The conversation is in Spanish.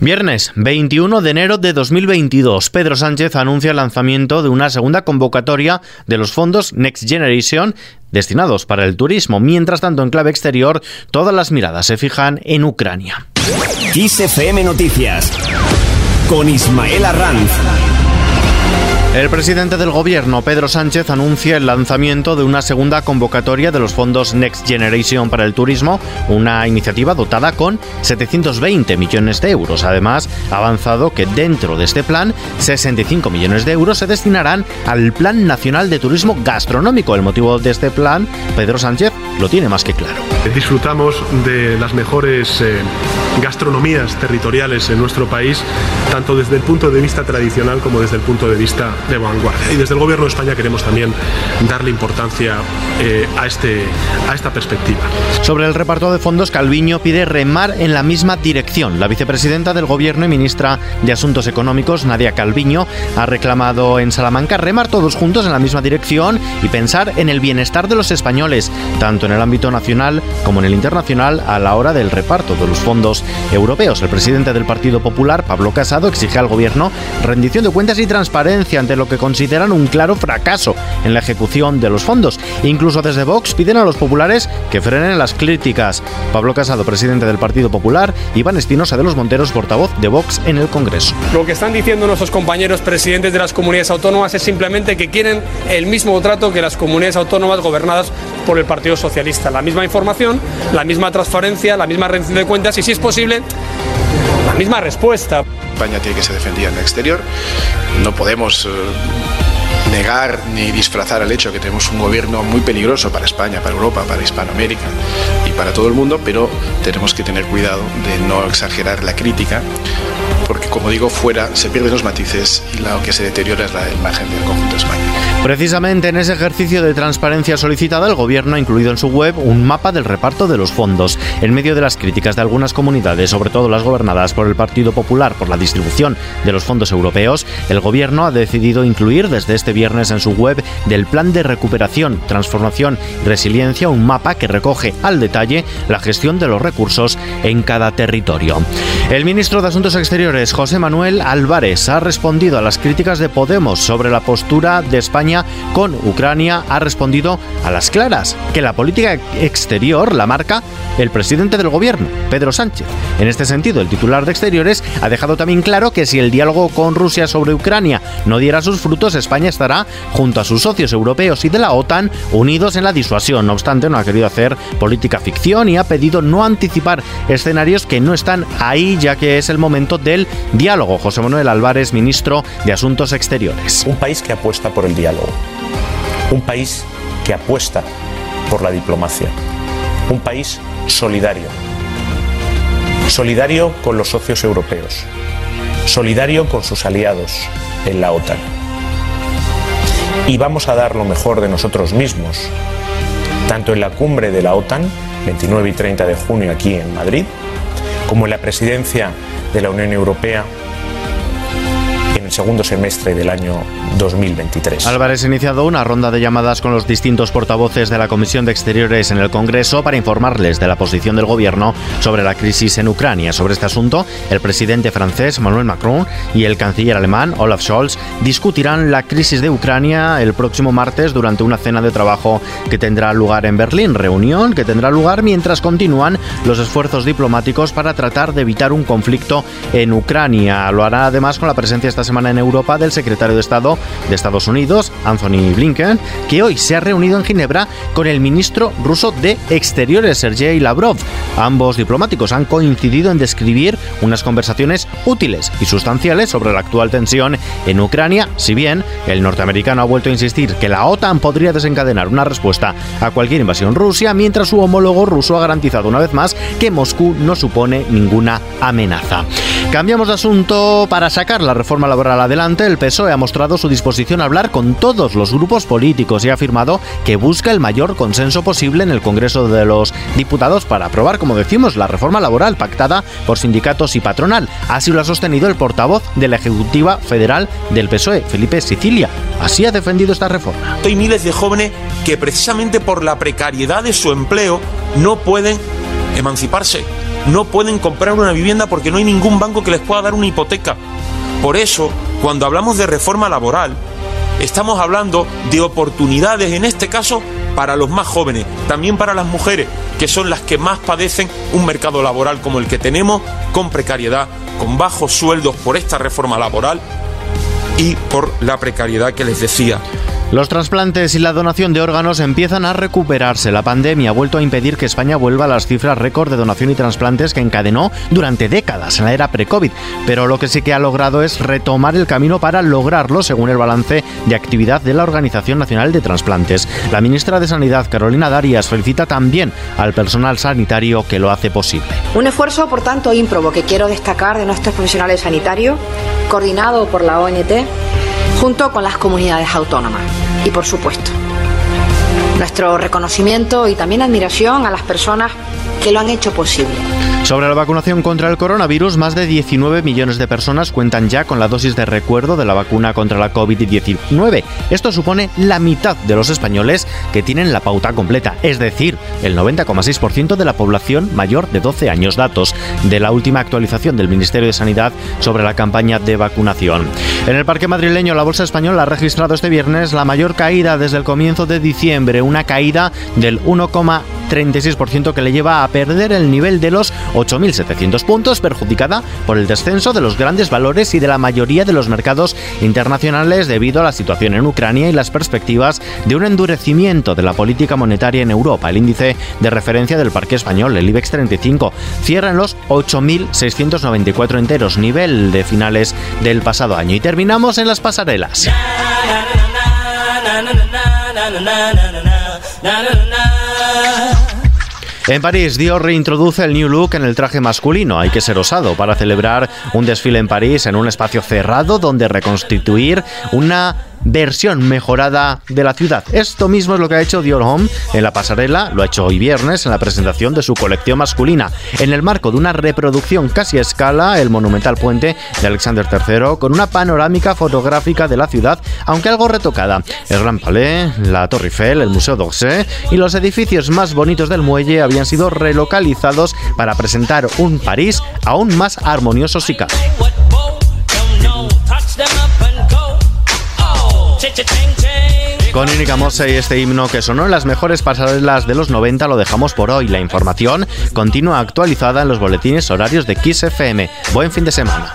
Viernes 21 de enero de 2022, Pedro Sánchez anuncia el lanzamiento de una segunda convocatoria de los fondos Next Generation destinados para el turismo. Mientras tanto, en clave exterior, todas las miradas se fijan en Ucrania. Noticias con Ismael Arranz. El presidente del gobierno, Pedro Sánchez, anuncia el lanzamiento de una segunda convocatoria de los fondos Next Generation para el turismo, una iniciativa dotada con 720 millones de euros. Además, ha avanzado que dentro de este plan, 65 millones de euros se destinarán al Plan Nacional de Turismo Gastronómico. El motivo de este plan, Pedro Sánchez lo tiene más que claro. Disfrutamos de las mejores eh, gastronomías territoriales en nuestro país, tanto desde el punto de vista tradicional como desde el punto de vista de vanguardia. Y desde el Gobierno de España queremos también darle importancia eh, a, este, a esta perspectiva. Sobre el reparto de fondos, Calviño pide remar en la misma dirección. La vicepresidenta del Gobierno y ministra de Asuntos Económicos, Nadia Calviño, ha reclamado en Salamanca remar todos juntos en la misma dirección y pensar en el bienestar de los españoles, tanto en el ámbito nacional como en el internacional, a la hora del reparto de los fondos europeos. El presidente del Partido Popular, Pablo Casado, exige al Gobierno rendición de cuentas y transparencia ante lo que consideran un claro fracaso en la ejecución de los fondos. Incluso desde Vox piden a los populares que frenen las críticas. Pablo Casado, presidente del Partido Popular, Iván Espinosa de los Monteros, portavoz de Vox en el Congreso. Lo que están diciendo nuestros compañeros presidentes de las comunidades autónomas es simplemente que quieren el mismo trato que las comunidades autónomas gobernadas por el Partido Socialista. La misma información, la misma transparencia, la misma rendición de cuentas y, si es posible, la misma respuesta. España tiene que ser defendida en el exterior. No podemos eh, negar ni disfrazar el hecho de que tenemos un gobierno muy peligroso para España, para Europa, para Hispanoamérica y para todo el mundo, pero tenemos que tener cuidado de no exagerar la crítica, porque como digo, fuera se pierden los matices y lo que se deteriora es la imagen del conjunto de España. Precisamente en ese ejercicio de transparencia solicitada, el Gobierno ha incluido en su web un mapa del reparto de los fondos. En medio de las críticas de algunas comunidades, sobre todo las gobernadas por el Partido Popular por la distribución de los fondos europeos, el Gobierno ha decidido incluir desde este viernes en su web del Plan de Recuperación, Transformación y Resiliencia un mapa que recoge al detalle la gestión de los recursos en cada territorio. El ministro de Asuntos Exteriores, José Manuel Álvarez, ha respondido a las críticas de Podemos sobre la postura de España con Ucrania ha respondido a las claras que la política exterior la marca el presidente del gobierno, Pedro Sánchez. En este sentido, el titular de Exteriores ha dejado también claro que si el diálogo con Rusia sobre Ucrania no diera sus frutos, España estará junto a sus socios europeos y de la OTAN unidos en la disuasión. No obstante, no ha querido hacer política ficción y ha pedido no anticipar escenarios que no están ahí, ya que es el momento del diálogo. José Manuel Álvarez, ministro de Asuntos Exteriores. Un país que apuesta por el diálogo un país que apuesta por la diplomacia. Un país solidario. Solidario con los socios europeos. Solidario con sus aliados en la OTAN. Y vamos a dar lo mejor de nosotros mismos, tanto en la cumbre de la OTAN, 29 y 30 de junio aquí en Madrid, como la presidencia de la Unión Europea segundo semestre del año 2023. Álvarez ha iniciado una ronda de llamadas con los distintos portavoces de la Comisión de Exteriores en el Congreso para informarles de la posición del Gobierno sobre la crisis en Ucrania. Sobre este asunto, el presidente francés Manuel Macron y el canciller alemán Olaf Scholz discutirán la crisis de Ucrania el próximo martes durante una cena de trabajo que tendrá lugar en Berlín, reunión que tendrá lugar mientras continúan los esfuerzos diplomáticos para tratar de evitar un conflicto en Ucrania. Lo hará además con la presencia esta semana en Europa del secretario de Estado de Estados Unidos, Anthony Blinken, que hoy se ha reunido en Ginebra con el ministro ruso de Exteriores, Sergei Lavrov. Ambos diplomáticos han coincidido en describir unas conversaciones útiles y sustanciales sobre la actual tensión en Ucrania, si bien el norteamericano ha vuelto a insistir que la OTAN podría desencadenar una respuesta a cualquier invasión rusa, mientras su homólogo ruso ha garantizado una vez más que Moscú no supone ninguna amenaza. Cambiamos de asunto para sacar la reforma laboral adelante. El PSOE ha mostrado su disposición a hablar con todos los grupos políticos y ha afirmado que busca el mayor consenso posible en el Congreso de los Diputados para aprobar, como decimos, la reforma laboral pactada por sindicatos y patronal. Así lo ha sostenido el portavoz de la Ejecutiva Federal del PSOE, Felipe Sicilia. Así ha defendido esta reforma. Hay miles de jóvenes que precisamente por la precariedad de su empleo no pueden emanciparse no pueden comprar una vivienda porque no hay ningún banco que les pueda dar una hipoteca. Por eso, cuando hablamos de reforma laboral, estamos hablando de oportunidades, en este caso, para los más jóvenes, también para las mujeres, que son las que más padecen un mercado laboral como el que tenemos, con precariedad, con bajos sueldos por esta reforma laboral y por la precariedad que les decía. Los trasplantes y la donación de órganos empiezan a recuperarse. La pandemia ha vuelto a impedir que España vuelva a las cifras récord de donación y trasplantes que encadenó durante décadas en la era pre-COVID. Pero lo que sí que ha logrado es retomar el camino para lograrlo, según el balance de actividad de la Organización Nacional de Trasplantes. La ministra de Sanidad, Carolina Darias, felicita también al personal sanitario que lo hace posible. Un esfuerzo, por tanto, ímprobo que quiero destacar de nuestros profesionales sanitarios, coordinado por la ONT junto con las comunidades autónomas. Y por supuesto, nuestro reconocimiento y también admiración a las personas que lo han hecho posible. Sobre la vacunación contra el coronavirus, más de 19 millones de personas cuentan ya con la dosis de recuerdo de la vacuna contra la COVID-19. Esto supone la mitad de los españoles que tienen la pauta completa, es decir, el 90,6% de la población mayor de 12 años. Datos de la última actualización del Ministerio de Sanidad sobre la campaña de vacunación. En el Parque Madrileño, la Bolsa Española ha registrado este viernes la mayor caída desde el comienzo de diciembre, una caída del 1,36% que le lleva a perder el nivel de los 8.700 puntos, perjudicada por el descenso de los grandes valores y de la mayoría de los mercados internacionales debido a la situación en Ucrania y las perspectivas de un endurecimiento de la política monetaria en Europa. El índice de referencia del parque español, el IBEX 35, cierra en los 8.694 enteros, nivel de finales del pasado año. Y terminamos en las pasarelas. En París, Dior reintroduce el new look en el traje masculino. Hay que ser osado para celebrar un desfile en París en un espacio cerrado donde reconstituir una versión mejorada de la ciudad. Esto mismo es lo que ha hecho Dior Home en la pasarela, lo ha hecho hoy viernes en la presentación de su colección masculina, en el marco de una reproducción casi a escala, el monumental puente de Alexander III, con una panorámica fotográfica de la ciudad, aunque algo retocada. El Gran Palais, la Torre Eiffel, el Museo d'Orsay y los edificios más bonitos del muelle habían sido relocalizados para presentar un París aún más armonioso y cabe. Con Inica Mose y este himno que sonó en las mejores pasarelas de los 90 lo dejamos por hoy. La información continúa actualizada en los boletines horarios de Kiss FM. Buen fin de semana.